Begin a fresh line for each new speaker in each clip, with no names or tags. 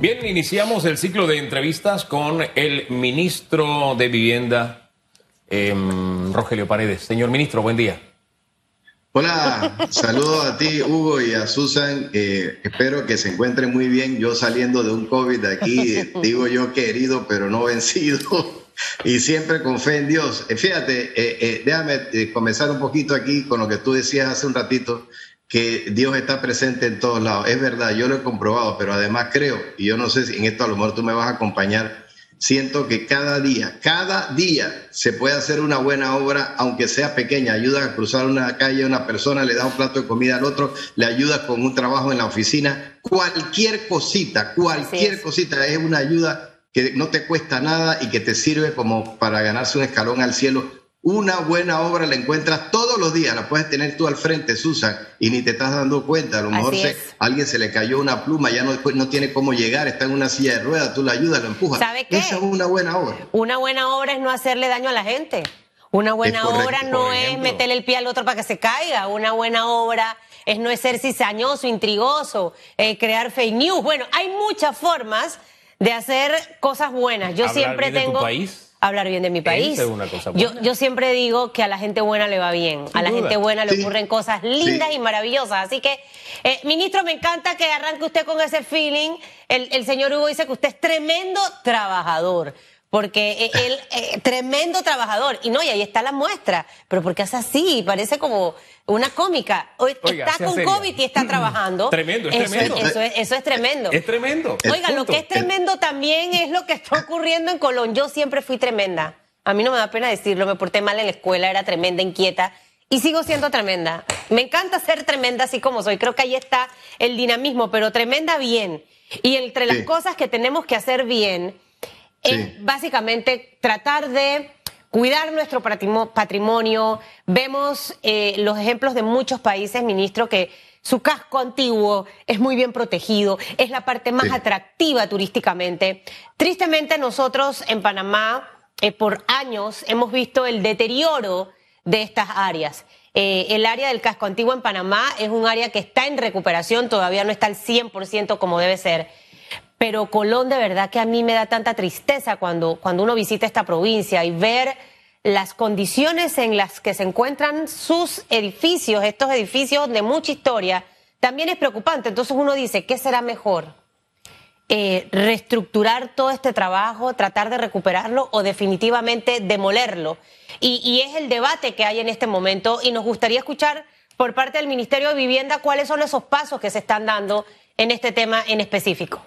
Bien, iniciamos el ciclo de entrevistas con el ministro de Vivienda, em, Rogelio Paredes. Señor ministro, buen día.
Hola, saludos a ti, Hugo, y a Susan. Eh, espero que se encuentren muy bien. Yo saliendo de un COVID aquí, digo yo que herido, pero no vencido, y siempre con fe en Dios. Eh, fíjate, eh, déjame comenzar un poquito aquí con lo que tú decías hace un ratito que Dios está presente en todos lados. Es verdad, yo lo he comprobado, pero además creo, y yo no sé si en esto a lo mejor tú me vas a acompañar, siento que cada día, cada día se puede hacer una buena obra, aunque sea pequeña. Ayuda a cruzar una calle a una persona, le da un plato de comida al otro, le ayuda con un trabajo en la oficina. Cualquier cosita, cualquier cosita es una ayuda que no te cuesta nada y que te sirve como para ganarse un escalón al cielo una buena obra la encuentras todos los días, la puedes tener tú al frente, Susan, y ni te estás dando cuenta. A lo mejor se, alguien se le cayó una pluma, ya no, no tiene cómo llegar, está en una silla de ruedas, tú la ayudas, lo empujas.
¿Sabe qué?
Esa es una buena obra.
Una buena obra es no hacerle daño a la gente. Una buena obra no es meterle el pie al otro para que se caiga. Una buena obra es no ser cizañoso, intrigoso, eh, crear fake news. Bueno, hay muchas formas de hacer cosas buenas. Yo siempre tengo hablar bien de mi país. yo, yo siempre digo que a la gente buena le va bien, a la gente buena le ocurren cosas lindas y maravillosas. Así que, eh, ministro, me encanta que arranque usted con ese feeling. El, el señor Hugo dice que usted es tremendo trabajador. Porque e, él, eh, tremendo trabajador. Y no, y ahí está la muestra. Pero porque hace así, parece como una cómica. está con COVID y está trabajando.
Tremendo, es eso tremendo.
Es, eso, es, eso, es, tremendo.
Es tremendo.
Oiga, lo que es tremendo también es lo que está ocurriendo en Colón. Yo siempre fui tremenda. A mí no me da pena decirlo, me porté mal en la escuela, era tremenda, inquieta. Y sigo siendo tremenda. Me encanta ser tremenda así como soy. Creo que ahí está el dinamismo, pero tremenda bien. Y entre las cosas que tenemos que hacer bien es básicamente tratar de cuidar nuestro patrimonio. Vemos eh, los ejemplos de muchos países, ministro, que su casco antiguo es muy bien protegido, es la parte más atractiva turísticamente. Tristemente nosotros en Panamá eh, por años hemos visto el deterioro de estas áreas. Eh, el área del casco antiguo en Panamá es un área que está en recuperación, todavía no está al 100% como debe ser pero Colón de verdad que a mí me da tanta tristeza cuando, cuando uno visita esta provincia y ver las condiciones en las que se encuentran sus edificios, estos edificios de mucha historia, también es preocupante. Entonces uno dice, ¿qué será mejor? Eh, reestructurar todo este trabajo, tratar de recuperarlo o definitivamente demolerlo. Y, y es el debate que hay en este momento y nos gustaría escuchar por parte del Ministerio de Vivienda cuáles son esos pasos que se están dando en este tema en específico.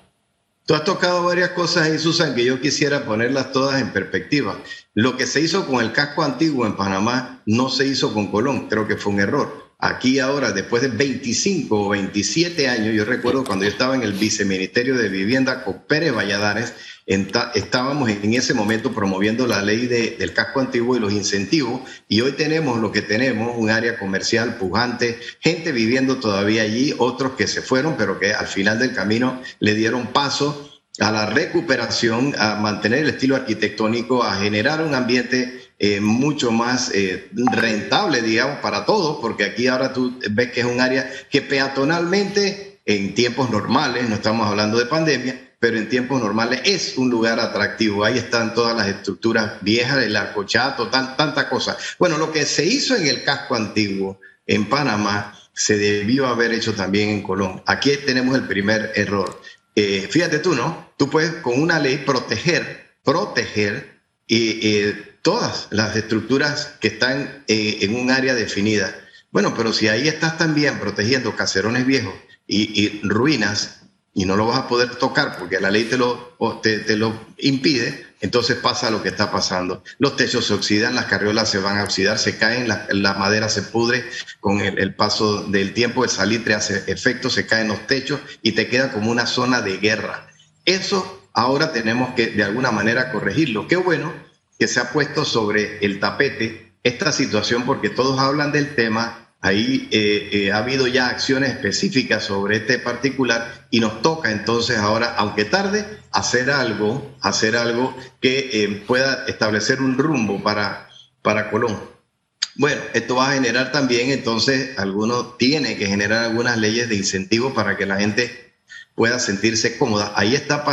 Tú has tocado varias cosas ahí, Susan, que yo quisiera ponerlas todas en perspectiva. Lo que se hizo con el casco antiguo en Panamá no se hizo con Colón, creo que fue un error. Aquí ahora, después de 25 o 27 años, yo recuerdo cuando yo estaba en el viceministerio de Vivienda con Pérez Valladares, estábamos en ese momento promoviendo la ley del casco antiguo y los incentivos, y hoy tenemos lo que tenemos, un área comercial pujante, gente viviendo todavía allí, otros que se fueron, pero que al final del camino le dieron paso a la recuperación, a mantener el estilo arquitectónico, a generar un ambiente eh, mucho más eh, rentable, digamos, para todos, porque aquí ahora tú ves que es un área que peatonalmente, en tiempos normales, no estamos hablando de pandemia, pero en tiempos normales es un lugar atractivo. Ahí están todas las estructuras viejas, el arcochato, tan, tanta cosa. Bueno, lo que se hizo en el casco antiguo en Panamá se debió haber hecho también en Colón. Aquí tenemos el primer error. Eh, fíjate tú, ¿no? Tú puedes con una ley proteger, proteger y todas las estructuras que están eh, en un área definida. Bueno, pero si ahí estás también protegiendo caserones viejos y, ruinas y no lo vas a poder tocar porque la ley te lo, te, lo impide, entonces pasa lo que está pasando. Los techos se oxidan, las carriolas se van a oxidar, se caen, la, madera se pudre con el, el, paso del tiempo, el salitre hace efecto, se caen los techos y te queda como una zona de guerra. Eso ahora tenemos que de alguna manera corregirlo. Qué bueno que se ha puesto sobre el tapete esta situación porque todos hablan del tema, ahí eh, eh, ha habido ya acciones específicas sobre este particular y nos toca entonces ahora, aunque tarde, hacer algo, hacer algo que eh, pueda establecer un rumbo para, para Colón. Bueno, esto va a generar también, entonces, algunos tiene que generar algunas leyes de incentivo para que la gente pueda sentirse cómoda. Ahí está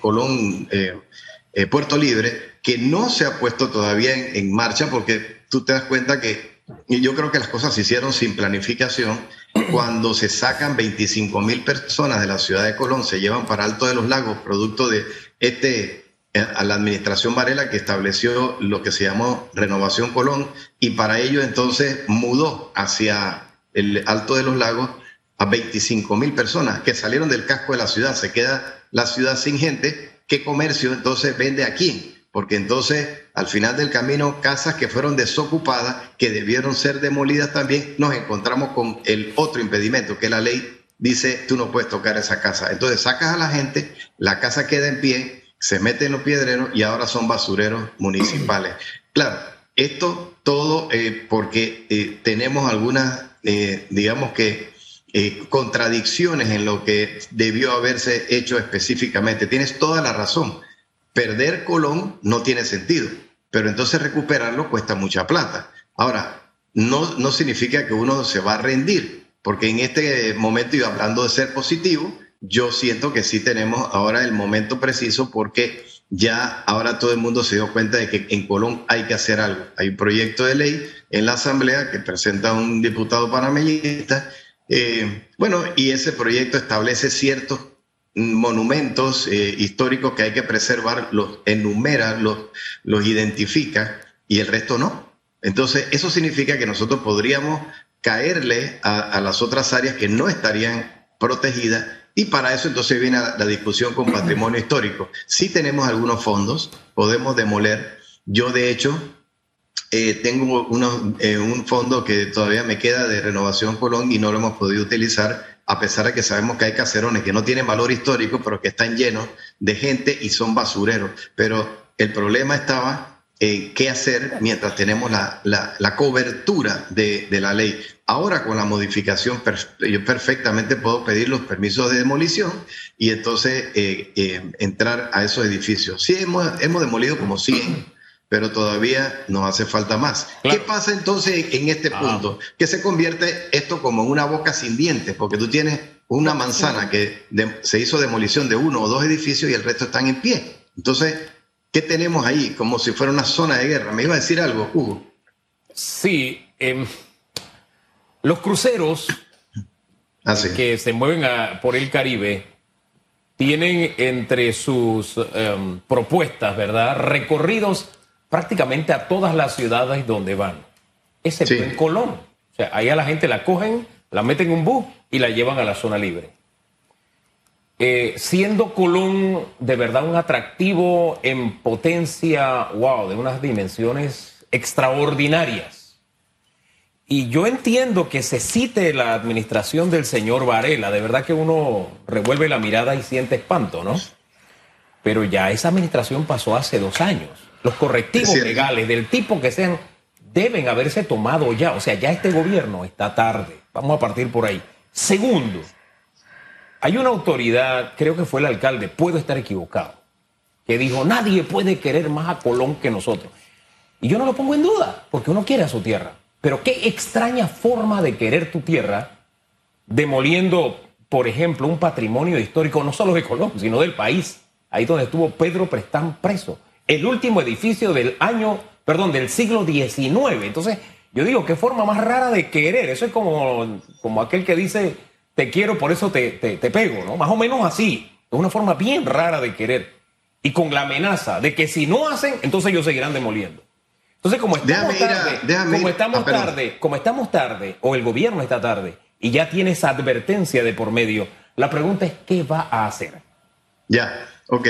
Colón, Puerto Libre, que no se ha puesto todavía en, marcha porque tú te das cuenta que yo creo que las cosas se hicieron sin planificación. Cuando se sacan 25 mil personas de la ciudad de Colón, se llevan para Alto de los Lagos, producto de este a la administración Varela que estableció lo que se llamó Renovación Colón y para ello entonces mudó hacia el Alto de los Lagos a 25 mil personas que salieron del casco de la ciudad. Se queda la ciudad sin gente. ¿Qué comercio entonces vende aquí? Porque entonces al final del camino casas que fueron desocupadas, que debieron ser demolidas también, nos encontramos con el otro impedimento, que la ley dice tú no puedes tocar esa casa. Entonces sacas a la gente, la casa queda en pie se meten los piedreros y ahora son basureros municipales. Claro, esto todo eh, porque eh, tenemos algunas, eh, digamos que, contradicciones en lo que debió haberse hecho específicamente. Tienes toda la razón. Perder Colón no tiene sentido, pero entonces recuperarlo cuesta mucha plata. Ahora, no, no significa que uno se va a rendir, porque en este momento, y hablando de ser positivo, yo siento que sí tenemos ahora el momento preciso porque ya ahora todo el mundo se dio cuenta de que en Colón hay que hacer algo. Hay un proyecto de ley en la Asamblea que presenta un diputado panameñista. Eh, bueno, y ese proyecto establece ciertos monumentos eh, históricos que hay que preservar, los enumera, los, los identifica y el resto no. Entonces, eso significa que nosotros podríamos caerle a, las otras áreas que no estarían protegidas y para eso entonces viene la discusión con patrimonio histórico. Si tenemos algunos fondos, podemos demoler. Yo de hecho eh, tengo eh, un fondo que todavía me queda de renovación Colón y no lo hemos podido utilizar, a pesar de que sabemos que hay caserones que no tienen valor histórico, pero que están llenos de gente y son basureros. Pero el problema estaba en qué hacer mientras tenemos la, la, cobertura de, de la ley. Ahora con la modificación yo perfectamente puedo pedir los permisos de demolición y entonces eh, eh, entrar a esos edificios. Sí, hemos, hemos demolido como 100, pero todavía nos hace falta más. ¿Qué pasa entonces en este ah. punto? Que se convierte esto como en una boca sin dientes, porque tú tienes una manzana que se hizo demolición de uno o dos edificios y el resto están en pie. Entonces, ¿qué tenemos ahí? Como si fuera una zona de guerra. ¿Me iba a decir algo, Hugo?
Sí. Eh los cruceros ah, que se mueven por el Caribe tienen entre sus em, propuestas, ¿verdad? Recorridos prácticamente a todas las ciudades donde van, excepto en Colón. O sea, ahí a la gente la cogen, la meten en un bus y la llevan a la zona libre. Eh, siendo Colón de verdad un atractivo en potencia, wow, de unas dimensiones extraordinarias. Y yo entiendo que se cite la administración del señor Varela, de verdad que uno revuelve la mirada y siente espanto, ¿no? Pero ya esa administración pasó hace dos años. Los correctivos legales del tipo que sean deben haberse tomado ya. O sea, ya este gobierno está tarde. Vamos a partir por ahí. Segundo, hay una autoridad, creo que fue el alcalde, puedo estar equivocado, que dijo, nadie puede querer más a Colón que nosotros. Y yo no lo pongo en duda, porque uno quiere a su tierra. Pero qué extraña forma de querer tu tierra, demoliendo, por ejemplo, un patrimonio histórico no solo de Colombia, sino del país. Ahí donde estuvo Pedro Prestán preso. El último edificio del año, perdón, del siglo XIX. Entonces, yo digo, qué forma más rara de querer. Eso es como, como aquel que dice, te quiero, por eso te, te pego, ¿no? Más o menos así. Es una forma bien rara de querer. Y con la amenaza de que si no hacen, entonces ellos seguirán demoliendo. Entonces, como estamos tarde, como estamos ah, tarde, como estamos tarde, o el gobierno está tarde, y ya tiene esa advertencia de por medio, la pregunta es ¿qué va a hacer?
Ya, ok.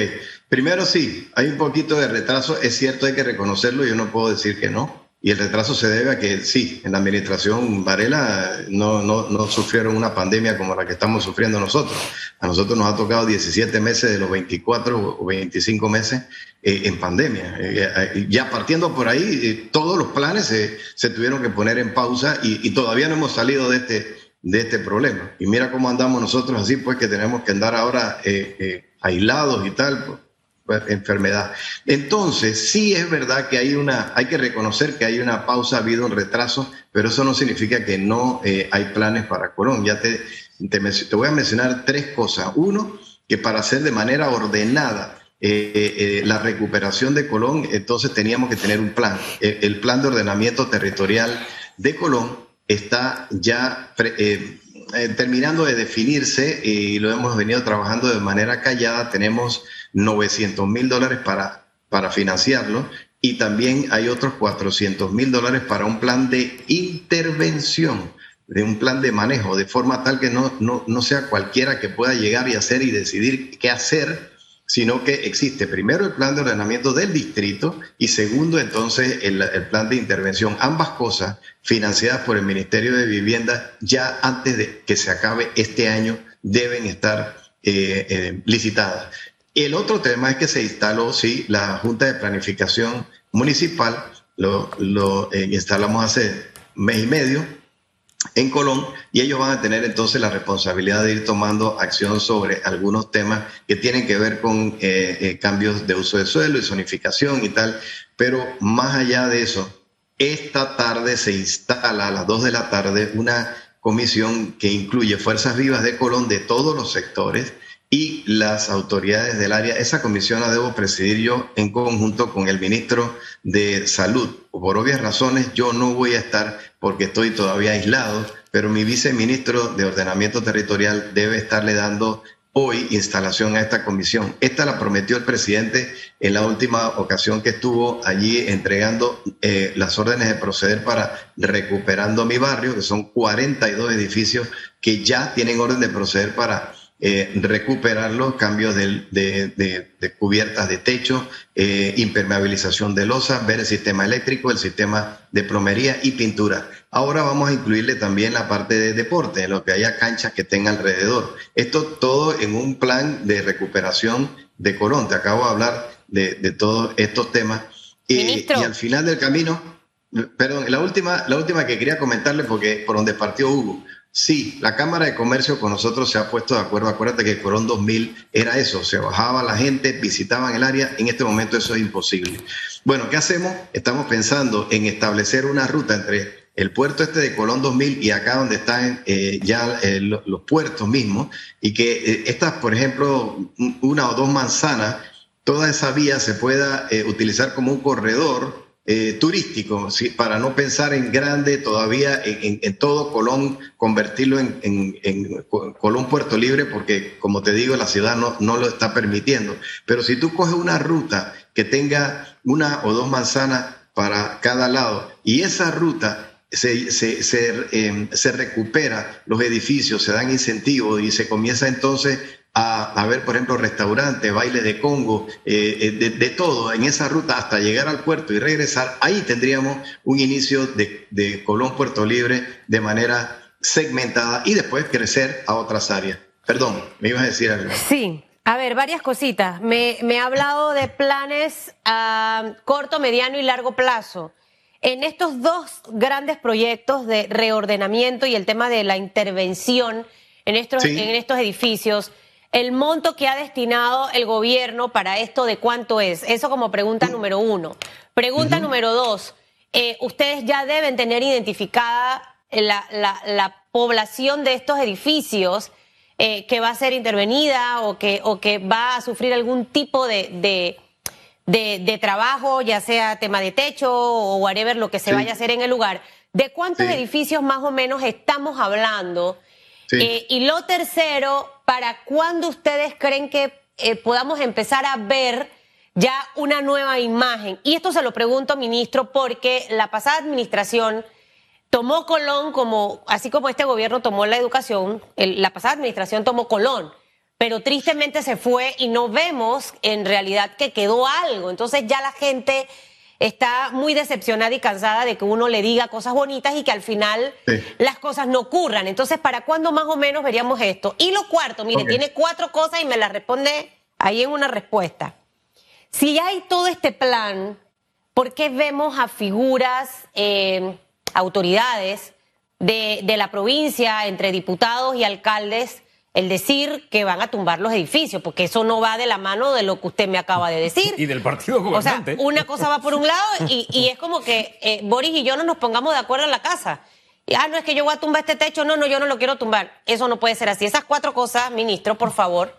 Primero sí, hay un poquito de retraso, es cierto, hay que reconocerlo, yo no puedo decir que no. Y el retraso se debe a que sí, en la administración Varela no, no, no, sufrieron una pandemia como la que estamos sufriendo nosotros. A nosotros nos ha tocado 17 meses de los 24 o 25 meses eh, en pandemia. Eh, eh, ya partiendo por ahí, todos los planes se, tuvieron que poner en pausa y, y, todavía no hemos salido de este, de este problema. Y mira cómo andamos nosotros así, pues que tenemos que andar ahora aislados y tal. Pues, enfermedad. Entonces, sí es verdad que hay una, hay que reconocer que hay una pausa, ha habido un retraso, pero eso no significa que no eh, hay planes para Colón. Ya te, te, voy a mencionar tres cosas. Uno, que para hacer de manera ordenada eh, eh, la recuperación de Colón, entonces teníamos que tener un plan. El, plan de ordenamiento territorial de Colón está ya terminando de definirse y lo hemos venido trabajando de manera callada. Tenemos 900 mil dólares para, para financiarlo y también hay otros 400 mil dólares para un plan de intervención, de un plan de manejo, de forma tal que no, no, sea cualquiera que pueda llegar y hacer y decidir qué hacer, sino que existe primero el plan de ordenamiento del distrito y segundo entonces el, plan de intervención. Ambas cosas financiadas por el Ministerio de Vivienda ya antes de que se acabe este año deben estar eh, eh, licitadas. El otro tema es que se instaló, sí, la Junta de Planificación Municipal, lo, lo eh, instalamos hace mes y medio en Colón y ellos van a tener entonces la responsabilidad de ir tomando acción sobre algunos temas que tienen que ver con eh, eh, cambios de uso de suelo y zonificación y tal. Pero más allá de eso, esta tarde se instala a las 2 de la tarde una comisión que incluye Fuerzas Vivas de Colón de todos los sectores y las autoridades del área. Esa comisión la debo presidir yo en conjunto con el ministro de Salud. Por obvias razones yo no voy a estar porque estoy todavía aislado, pero mi viceministro de Ordenamiento Territorial debe estarle dando hoy instalación a esta comisión. Esta la prometió el presidente en la última ocasión que estuvo allí entregando eh, las órdenes de proceder para recuperando mi barrio, que son 42 edificios que ya tienen orden de proceder para eh, recuperar los cambios de, cubiertas de techo, eh, impermeabilización de losa, ver el sistema eléctrico, el sistema de plomería y pintura. Ahora vamos a incluirle también la parte de deporte, en lo que haya canchas que tenga alrededor. Esto todo en un plan de recuperación de Colón. Te acabo de hablar de, todos estos temas. y al final del camino, perdón, la última, la última que quería comentarle, porque por donde partió Hugo, Sí, la Cámara de Comercio con nosotros se ha puesto de acuerdo. Acuérdate que Corón 2000 era eso, se bajaba la gente, visitaban el área. En este momento eso es imposible. Bueno, ¿qué hacemos? Estamos pensando en establecer una ruta entre el puerto este de Colón 2000 y acá donde están eh, ya eh, los puertos mismos, y que eh, estas, por ejemplo, una o dos manzanas, toda esa vía se pueda utilizar como un corredor eh, turístico, para no pensar en grande todavía, en, todo Colón, convertirlo en, Colón Puerto Libre, porque como te digo, la ciudad no, no lo está permitiendo. Pero si tú coges una ruta que tenga una o dos manzanas para cada lado y esa ruta se, se, se, em, se, recupera los edificios, se dan incentivos y se comienza entonces a, ver, por ejemplo, restaurantes, baile de Congo, eh, eh, de, todo en esa ruta hasta llegar al puerto y regresar, ahí tendríamos un inicio de, Colón Puerto Libre de manera segmentada y después crecer a otras áreas. Perdón, me ibas a decir algo.
Sí, a ver, varias cositas. Me, ha hablado de planes a corto, mediano y largo plazo. En estos dos grandes proyectos de reordenamiento y el tema de la intervención en estos, en estos edificios, el monto que ha destinado el gobierno para esto de cuánto es. Eso como pregunta número uno. Pregunta número dos. Eh, ustedes ya deben tener identificada la, población de estos edificios eh, que va a ser intervenida o que, o que va a sufrir algún tipo de, de, trabajo, ya sea tema de techo o whatever, lo que se vaya a hacer en el lugar. ¿De cuántos edificios más o menos estamos hablando? Eh, y lo tercero, ¿para cuándo ustedes creen que eh, podamos empezar a ver ya una nueva imagen? Y esto se lo pregunto, ministro, porque la pasada administración tomó Colón como, así como este gobierno tomó la educación, la pasada administración tomó Colón, pero tristemente se fue y no vemos en realidad que quedó algo. Entonces ya la gente está muy decepcionada y cansada de que uno le diga cosas bonitas y que al final las cosas no ocurran. Entonces, ¿para cuándo más o menos veríamos esto? Y lo cuarto, mire, tiene cuatro cosas y me las responde ahí en una respuesta. Si hay todo este plan, ¿por qué vemos a figuras, eh, autoridades de, de la provincia, entre diputados y alcaldes, el decir que van a tumbar los edificios, porque eso no va de la mano de lo que usted me acaba de decir.
Y del partido gobernante.
O sea, una cosa va por un lado y, es como que eh, Boris y yo no nos pongamos de acuerdo en la casa. ah, no es que yo voy a tumbar este techo, no, no, yo no lo quiero tumbar. Eso no puede ser así. Esas cuatro cosas, ministro, por favor.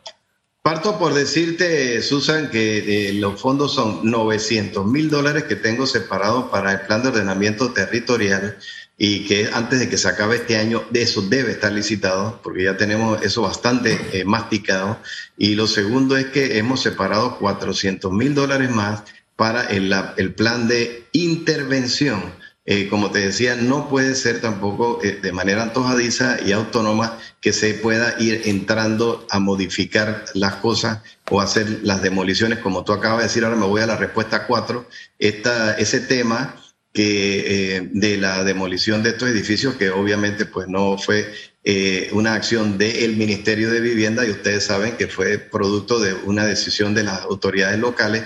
Parto por decirte, Susan, que eh, los fondos son 900 mil dólares que tengo separados para el plan de ordenamiento territorial y que antes de que se acabe este año, de eso debe estar licitado, porque ya tenemos eso bastante eh, masticado. Y lo segundo es que hemos separado 400 mil dólares más para el, el plan de intervención eh, como te decía, no puede ser tampoco eh, de manera antojadiza y autónoma que se pueda ir entrando a modificar las cosas o hacer las demoliciones, como tú acabas de decir, ahora me voy a la respuesta 4, esta, ese tema eh, de la demolición de estos edificios, que obviamente pues no fue una acción del Ministerio de Vivienda y ustedes saben que fue producto de una decisión de las autoridades locales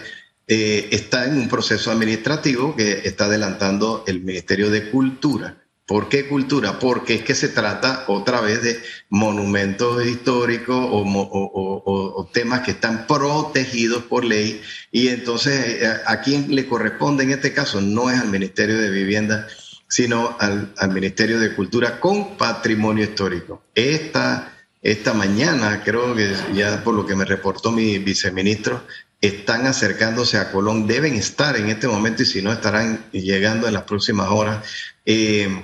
eh, está en un proceso administrativo que está adelantando el Ministerio de Cultura. ¿Por qué cultura? Porque es que se trata otra vez de monumentos históricos o, temas que están protegidos por ley y entonces eh, a, quién le corresponde en este caso no es al Ministerio de Vivienda, sino al, Ministerio de Cultura con patrimonio histórico. Esta, esta mañana, creo que ya por lo que me reportó mi viceministro, están acercándose a Colón, deben estar en este momento y si no estarán llegando en las próximas horas. Eh,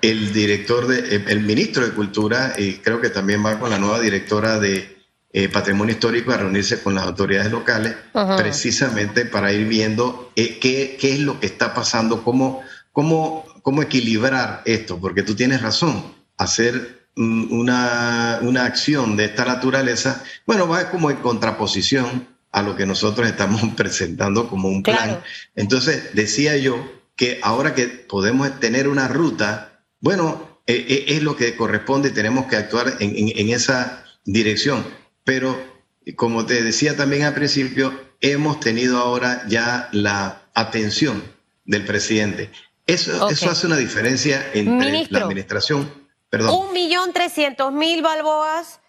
el director, de, eh, el ministro de Cultura, y creo que también va con la nueva directora de eh, Patrimonio Histórico a reunirse con las autoridades locales, precisamente para ir viendo qué, qué, es lo que está pasando, cómo, cómo, cómo equilibrar esto, porque tú tienes razón, hacer una, una acción de esta naturaleza, bueno, va como en contraposición a lo que nosotros estamos presentando como un plan. Entonces, decía yo que ahora que podemos tener una ruta, bueno, eh, eh, es lo que corresponde y tenemos que actuar en, esa dirección. Pero, como te decía también al principio, hemos tenido ahora ya la atención del presidente. Eso, eso hace una diferencia entre la administración.
Perdón. Un millón trescientos mil balboas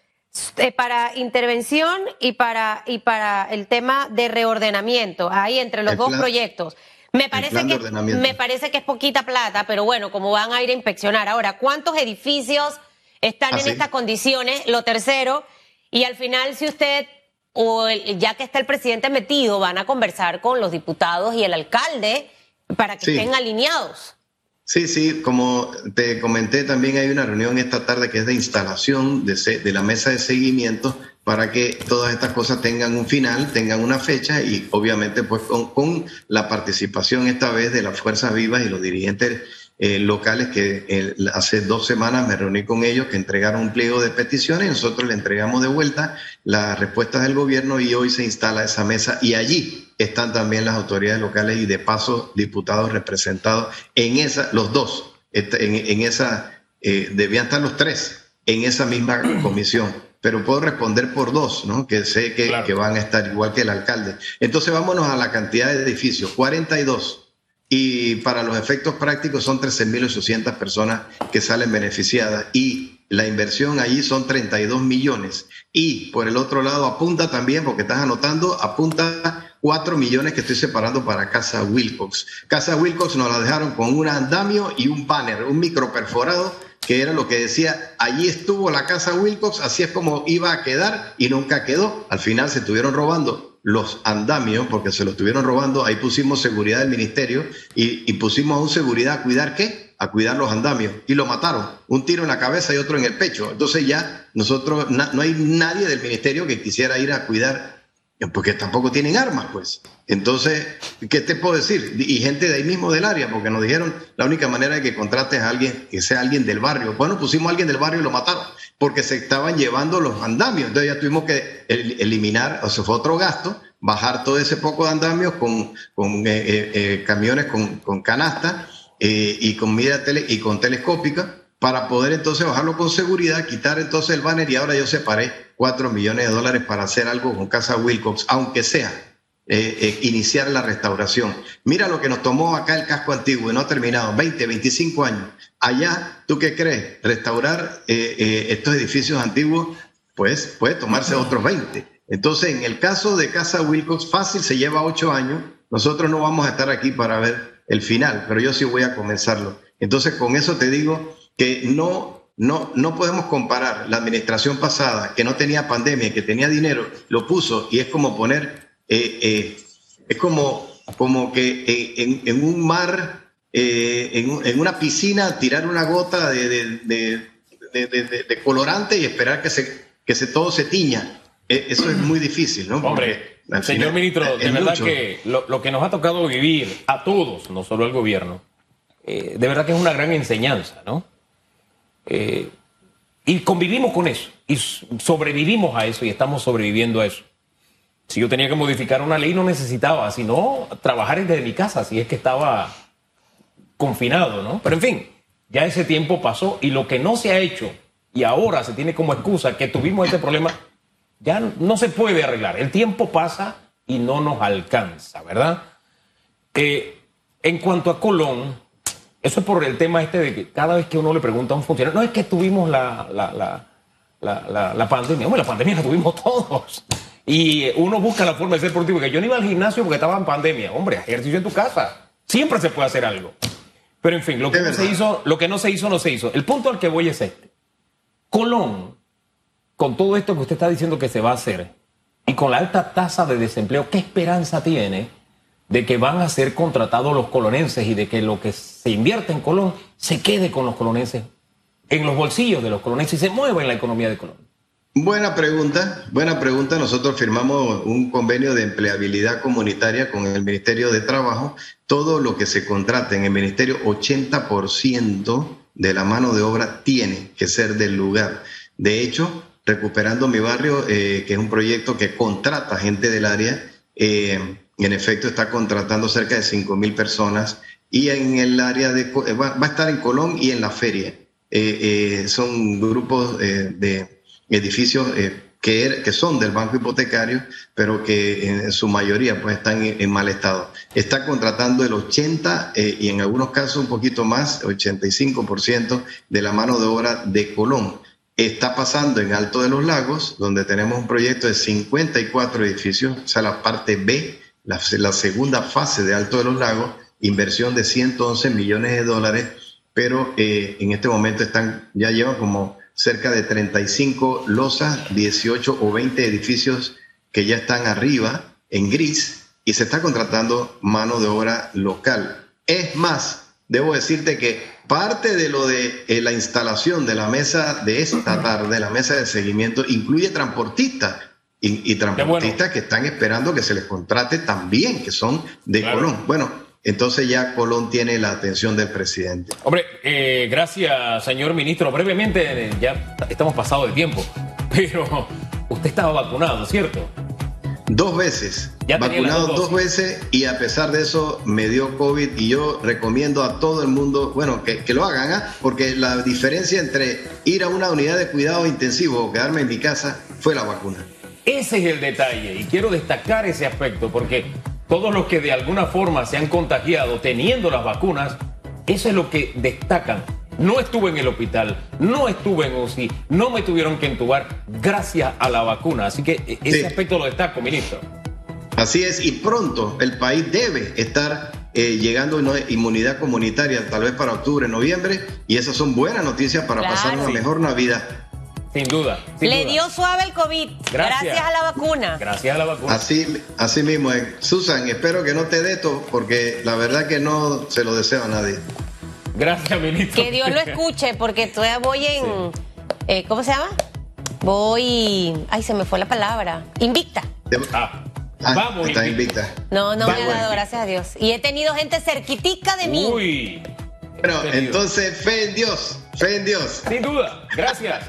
eh, para intervención y para, y para el tema de reordenamiento, ahí entre los dos proyectos. Me parece, que, me parece que es poquita plata, pero bueno, como van a ir a inspeccionar. Ahora, ¿cuántos edificios están en estas condiciones? Lo tercero, y al final, si usted, o ya que está el presidente metido, van a conversar con los diputados y el alcalde para que estén alineados.
Sí, sí, como te comenté, también hay una reunión esta tarde que es de instalación de, de la mesa de seguimiento para que todas estas cosas tengan un final, tengan una fecha y obviamente pues con, la participación esta vez de las fuerzas vivas y los dirigentes eh, locales que eh, hace dos semanas me reuní con ellos que entregaron un pliego de peticiones nosotros le entregamos de vuelta las respuestas del gobierno y hoy se instala esa mesa y allí están también las autoridades locales y de paso diputados representados en esa, los dos, en, esa, eh, debían estar los tres en esa misma comisión pero puedo responder por dos, ¿no? que sé que, que, van a estar igual que el alcalde. Entonces vámonos a la cantidad de edificios, 42 y para los efectos prácticos son 13.800 personas que salen beneficiadas y la inversión allí son 32 millones. Y por el otro lado apunta también, porque estás anotando, apunta 4 millones que estoy separando para Casa Wilcox. Casa Wilcox nos la dejaron con un andamio y un banner, un micro perforado que era lo que decía, allí estuvo la casa Wilcox, así es como iba a quedar y nunca quedó. Al final se estuvieron robando los andamios, porque se los estuvieron robando, ahí pusimos seguridad del ministerio y, pusimos a un seguridad a cuidar qué? A cuidar los andamios. Y lo mataron. Un tiro en la cabeza y otro en el pecho. Entonces ya nosotros, no hay nadie del ministerio que quisiera ir a cuidar porque tampoco tienen armas, pues. Entonces, ¿qué te puedo decir? Y gente de ahí mismo del área, porque nos dijeron la única manera de que contrates a alguien que sea alguien del barrio. Bueno, pusimos a alguien del barrio y lo mataron, porque se estaban llevando los andamios. Entonces ya tuvimos que eliminar, o sea, fue otro gasto, bajar todo ese poco de andamios con, con eh, eh, eh, camiones con, con canasta y con mira tele, y con telescópica para poder entonces bajarlo con seguridad, quitar entonces el banner y ahora yo separé 4 millones de dólares para hacer algo con Casa Wilcox, aunque sea eh, eh, iniciar la restauración. Mira lo que nos tomó acá el casco antiguo y no ha terminado, 20, 25 años. Allá, ¿tú qué crees? Restaurar eh, estos edificios antiguos, pues puede tomarse otros 20. Entonces, en el caso de Casa Wilcox, fácil, se lleva 8 años. Nosotros no vamos a estar aquí para ver el final, pero yo sí voy a comenzarlo. Entonces, con eso te digo que no, no, no podemos comparar la administración pasada, que no tenía pandemia, que tenía dinero, lo puso y es como poner, eh, eh, es como, como que eh, en, un mar, en, una piscina, tirar una gota de, de, colorante y esperar que, se, que se, todo se tiña. Eso es muy difícil, ¿no?
Hombre, señor ministro, de verdad que lo, que nos ha tocado vivir a todos, no solo al gobierno, de verdad que es una gran enseñanza, ¿no? Eh, y convivimos con eso, y sobrevivimos a eso, y estamos sobreviviendo a eso. Si yo tenía que modificar una ley, no necesitaba, sino trabajar desde mi casa, si es que estaba confinado, ¿no? Pero en fin, ya ese tiempo pasó, y lo que no se ha hecho, y ahora se tiene como excusa que tuvimos este problema, ya no se puede arreglar. El tiempo pasa y no nos alcanza, ¿verdad? Eh, en cuanto a Colón, eso es por el tema este de que cada vez que uno le pregunta a un funcionario, no es que tuvimos la, la, la, la, pandemia, hombre, la pandemia la tuvimos todos. Y uno busca la forma de ser productivo. Que yo no iba al gimnasio porque estaba en pandemia. Hombre, ejercicio en tu casa. Siempre se puede hacer algo. Pero en fin, lo que, no se hizo, lo que no se hizo, no se hizo. El punto al que voy es este. Colón, con todo esto que usted está diciendo que se va a hacer, y con la alta tasa de desempleo, ¿qué esperanza tiene de que van a ser contratados los colonenses y de que lo que se invierte en Colón se quede con los colonenses, en los bolsillos de los colonenses y se mueva en la economía de Colón?
Buena pregunta, buena pregunta. Nosotros firmamos un convenio de empleabilidad comunitaria con el Ministerio de Trabajo. Todo lo que se contrate en el Ministerio, 80% de la mano de obra tiene que ser del lugar. De hecho, Recuperando mi barrio, eh, que es un proyecto que contrata gente del área, eh, en efecto está contratando cerca de 5 mil personas y en el área de eh, va, a estar en Colón y en la feria. Son grupos de edificios que, er, que, son del banco hipotecario, pero que en su mayoría pues están en, mal estado. Está contratando el 80 y en algunos casos un poquito más, 85% de la mano de obra de Colón. Está pasando en Alto de los Lagos, donde tenemos un proyecto de 54 edificios, o sea, la parte B la, segunda fase de Alto de los Lagos, inversión de 111 millones de dólares, pero eh, en este momento están, ya llevan como cerca de 35 losas, 18 o 20 edificios que ya están arriba en gris y se está contratando mano de obra local. Es más, debo decirte que parte de lo de eh, la instalación de la mesa de esta tarde, la mesa de seguimiento, incluye transportistas y, transportistas que están esperando que se les contrate también, que son de Colón. Bueno, entonces ya Colón tiene la atención del presidente.
Hombre, eh, gracias, señor ministro. Brevemente, ya estamos pasados de tiempo, pero usted estaba vacunado, ¿cierto?
Dos veces. Ya vacunado dos, veces y a pesar de eso me dio COVID y yo recomiendo a todo el mundo, bueno, que, lo hagan, ¿ah? porque la diferencia entre ir a una unidad de cuidado intensivo o quedarme en mi casa fue la vacuna.
Ese es el detalle y quiero destacar ese aspecto porque todos los que de alguna forma se han contagiado teniendo las vacunas, eso es lo que destacan. No estuve en el hospital, no estuve en UCI, no me tuvieron que entubar gracias a la vacuna. Así que e-, ese aspecto lo destaco, ministro.
Así es, y pronto el país debe estar eh, llegando a una inmunidad comunitaria, tal vez para octubre, noviembre, y esas son buenas noticias para pasar una mejor Navidad.
Sin duda.
Le dio suave el COVID. Gracias. a la vacuna.
Gracias a la vacuna.
Así, así mismo es. Susan, espero que no te dé esto porque la verdad que no se lo deseo a nadie.
Gracias, ministro.
Que Dios lo escuche porque todavía voy en. Eh, ¿Cómo se llama? Voy. Ay, se me fue la palabra. Invicta.
Ah. Ah, Vamos, está invicta.
No, no me ha dado, gracias a Dios. Y he tenido gente cerquitica de mí.
Uy. Bueno, entonces, fe en Dios, fe en Dios.
Sin duda, gracias.